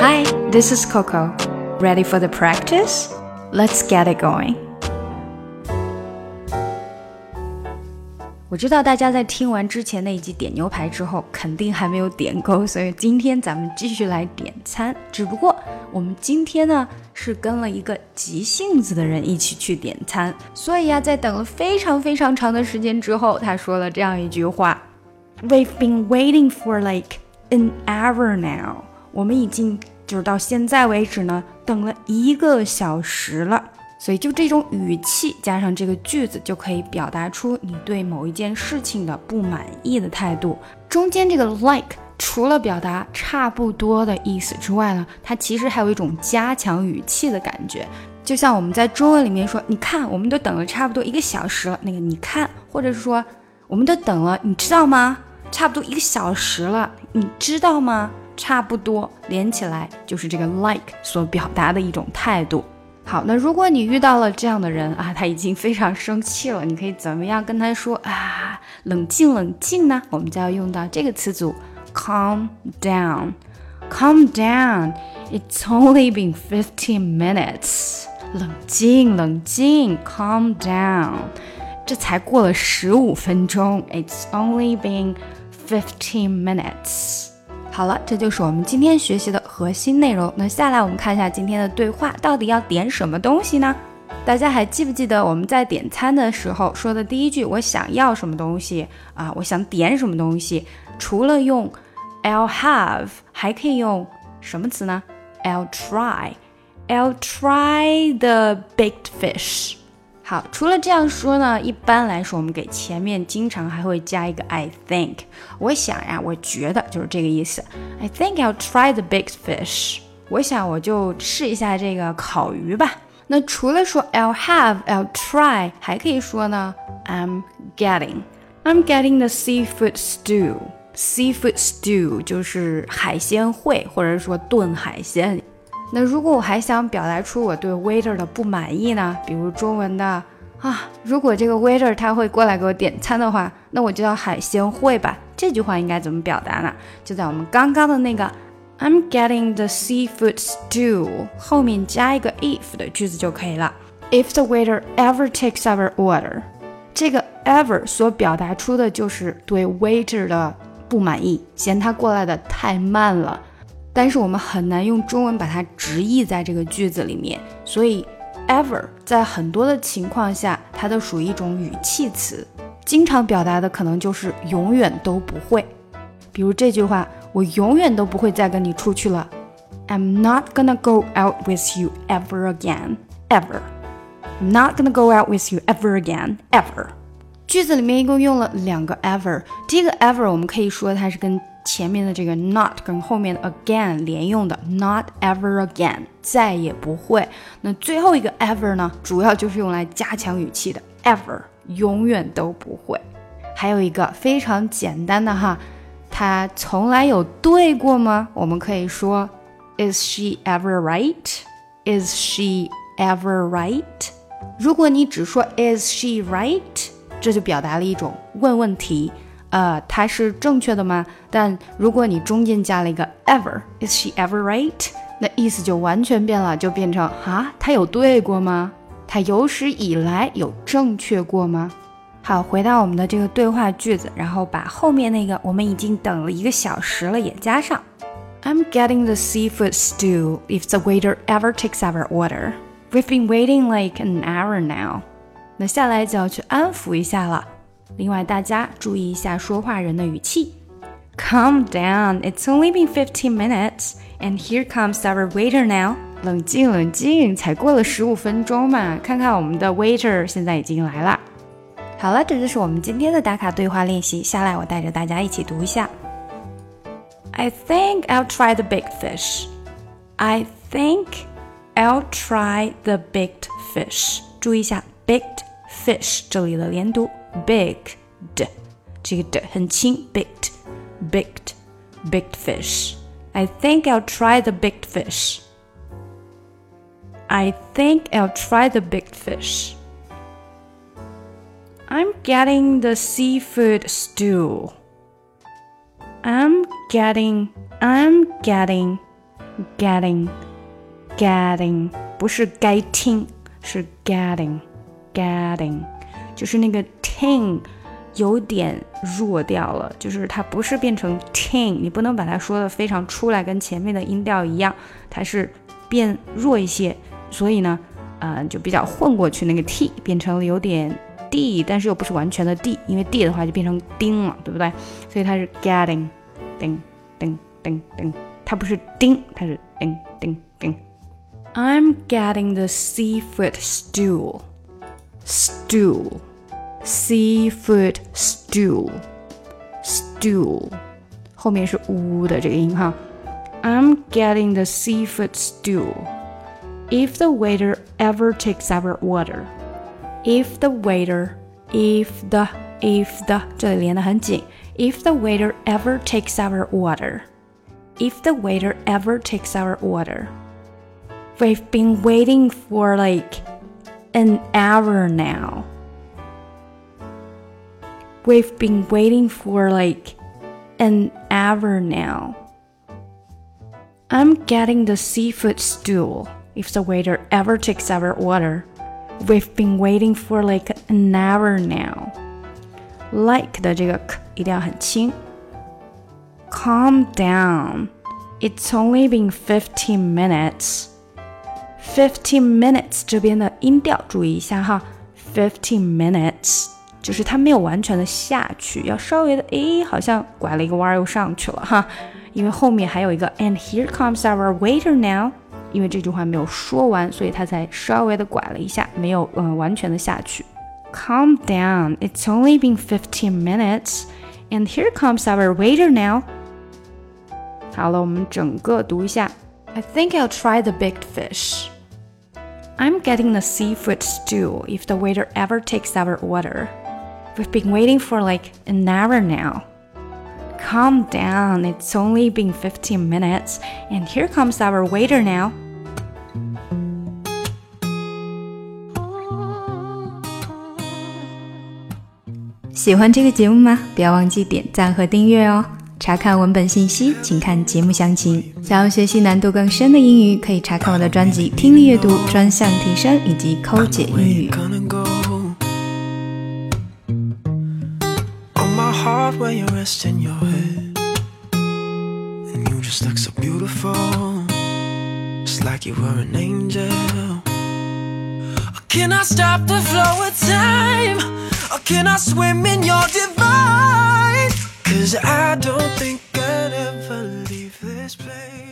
Hi, this is Coco. Ready for the practice? Let's get it going. 我知道大家在听完之前那一集点牛排之后，肯定还没有点够，所以今天咱们继续来点餐。只不过我们今天呢是跟了一个急性子的人一起去点餐，所以呀，在等了非常非常长的时间之后，他说了这样一句话：“We've been waiting for like an hour now。” 我们已经就是到现在为止呢，等了一个小时了。所以就这种语气加上这个句子，就可以表达出你对某一件事情的不满意的态度。中间这个 like 除了表达差不多的意思之外呢，它其实还有一种加强语气的感觉。就像我们在中文里面说，你看，我们都等了差不多一个小时了，那个你看，或者是说，我们都等了，你知道吗？差不多一个小时了，你知道吗？差不多连起来就是这个 like 所表达的一种态度。好，那如果你遇到了这样的人啊，他已经非常生气了，你可以怎么样跟他说啊？冷静，冷静呢？我们就要用到这个词组，calm down，calm down。It's only been fifteen minutes。冷静，冷静，calm down。这才过了十五分钟。It's only been fifteen minutes。好了，这就是我们今天学习的核心内容。那下来我们看一下今天的对话，到底要点什么东西呢？大家还记不记得我们在点餐的时候说的第一句？我想要什么东西啊？我想点什么东西？除了用 I'll have，还可以用什么词呢？I'll try，I'll try the baked fish。好，除了这样说呢，一般来说，我们给前面经常还会加一个 I think。我想呀，我觉得就是这个意思。I think I'll try the big fish。我想我就试一下这个烤鱼吧。那除了说 I'll have、I'll try，还可以说呢，I'm getting。I'm getting the seafood stew。Seafood stew 就是海鲜烩，或者说炖海鲜。那如果我还想表达出我对 waiter 的不满意呢？比如中文的啊，如果这个 waiter 他会过来给我点餐的话，那我就要海鲜烩吧。这句话应该怎么表达呢？就在我们刚刚的那个 I'm getting the seafood stew 后面加一个 if 的句子就可以了。If the waiter ever takes our order，这个 ever 所表达出的就是对 waiter 的不满意，嫌他过来的太慢了。但是我们很难用中文把它直译在这个句子里面，所以 ever 在很多的情况下，它都属于一种语气词，经常表达的可能就是永远都不会。比如这句话，我永远都不会再跟你出去了。I'm not gonna go out with you ever again, ever. I'm not gonna go out with you ever again, ever. 句子里面一共用了两个 ever，这个 ever 我们可以说它是跟前面的这个 not 跟后面的 again 连用的，not ever again，再也不会。那最后一个 ever 呢，主要就是用来加强语气的，ever 永远都不会。还有一个非常简单的哈，他从来有对过吗？我们可以说，Is she ever right？Is she ever right？如果你只说 Is she right，这就表达了一种问问题。呃，它是正确的吗？但如果你中间加了一个 ever，is she ever right？那意思就完全变了，就变成啊，她有对过吗？她有史以来有正确过吗？好，回到我们的这个对话句子，然后把后面那个我们已经等了一个小时了也加上。I'm getting the seafood stew if the waiter ever takes our order. We've been waiting like an hour now. 那下来就要去安抚一下了。另外，大家注意一下说话人的语气。Calm down, it's only been fifteen minutes, and here comes our waiter now. 冷静，冷静，才过了十五分钟嘛。看看我们的 waiter 现在已经来了。好了，这就是我们今天的打卡对话练习。下来，我带着大家一起读一下。I think I'll try the baked fish. I think I'll try the baked fish. 注意一下 baked fish 这里的连读。 baked，这个的很轻，baked baked baked fish. I think I'll try the baked fish. I think I'll try the baked fish. I'm getting the seafood stew. I'm getting I'm getting getting，getting 不是该听，是 getting，getting，就是那个 ting 有点弱掉了，就是它不是变成 ting，你不能把它说的非常出来，跟前面的音调一样，它是变弱一些，所以呢，呃，就比较混过去，那个 t 变成了有点 d，但是又不是完全的 d，因为 d 的话就变成丁了，对不对？所以它是 getting，叮叮叮叮，它不是丁，它是叮叮叮。I'm getting the seafood stew. Stew. Seafood stew. Stew. 后面是呜的这个音哈。I'm getting the seafood stew. If the waiter ever takes our order. If the waiter, if the, if the 这里连得很紧。If the waiter ever takes our order. If the waiter ever takes our order. We've been waiting for like an hour now. We've been waiting for like an hour now. I'm getting the seafood stew if the waiter ever takes our order. We've been waiting for like an hour now. Like 的这个 k 一定要很轻。Calm down. It's only been 15 minutes. Fifteen minutes 这边的音调注意一下哈，fifteen minutes 就是它没有完全的下去，要稍微的诶，好像拐了一个弯又上去了哈，因为后面还有一个 And here comes our waiter now，因为这句话没有说完，所以它才稍微的拐了一下，没有嗯完全的下去。Calm down, it's only been fifteen minutes, and here comes our waiter now。好了，我们整个读一下。I think I'll try the baked fish. I'm getting the seafood stew if the waiter ever takes our order. We've been waiting for like an hour now. Calm down, it's only been 15 minutes, and here comes our waiter now. 喜欢这个节目吗？不要忘记点赞和订阅哦。查看文本信息，请看节目详情。想要学习难度更深的英语，可以查看我的专辑《听力阅读专项提升》以及《抠解英语》。 where you're resting your head. And you just look so beautiful. It's like you were an angel. Or can I stop the flow of time? Or can I swim in your divine? Cause I don't think I'd ever leave this place.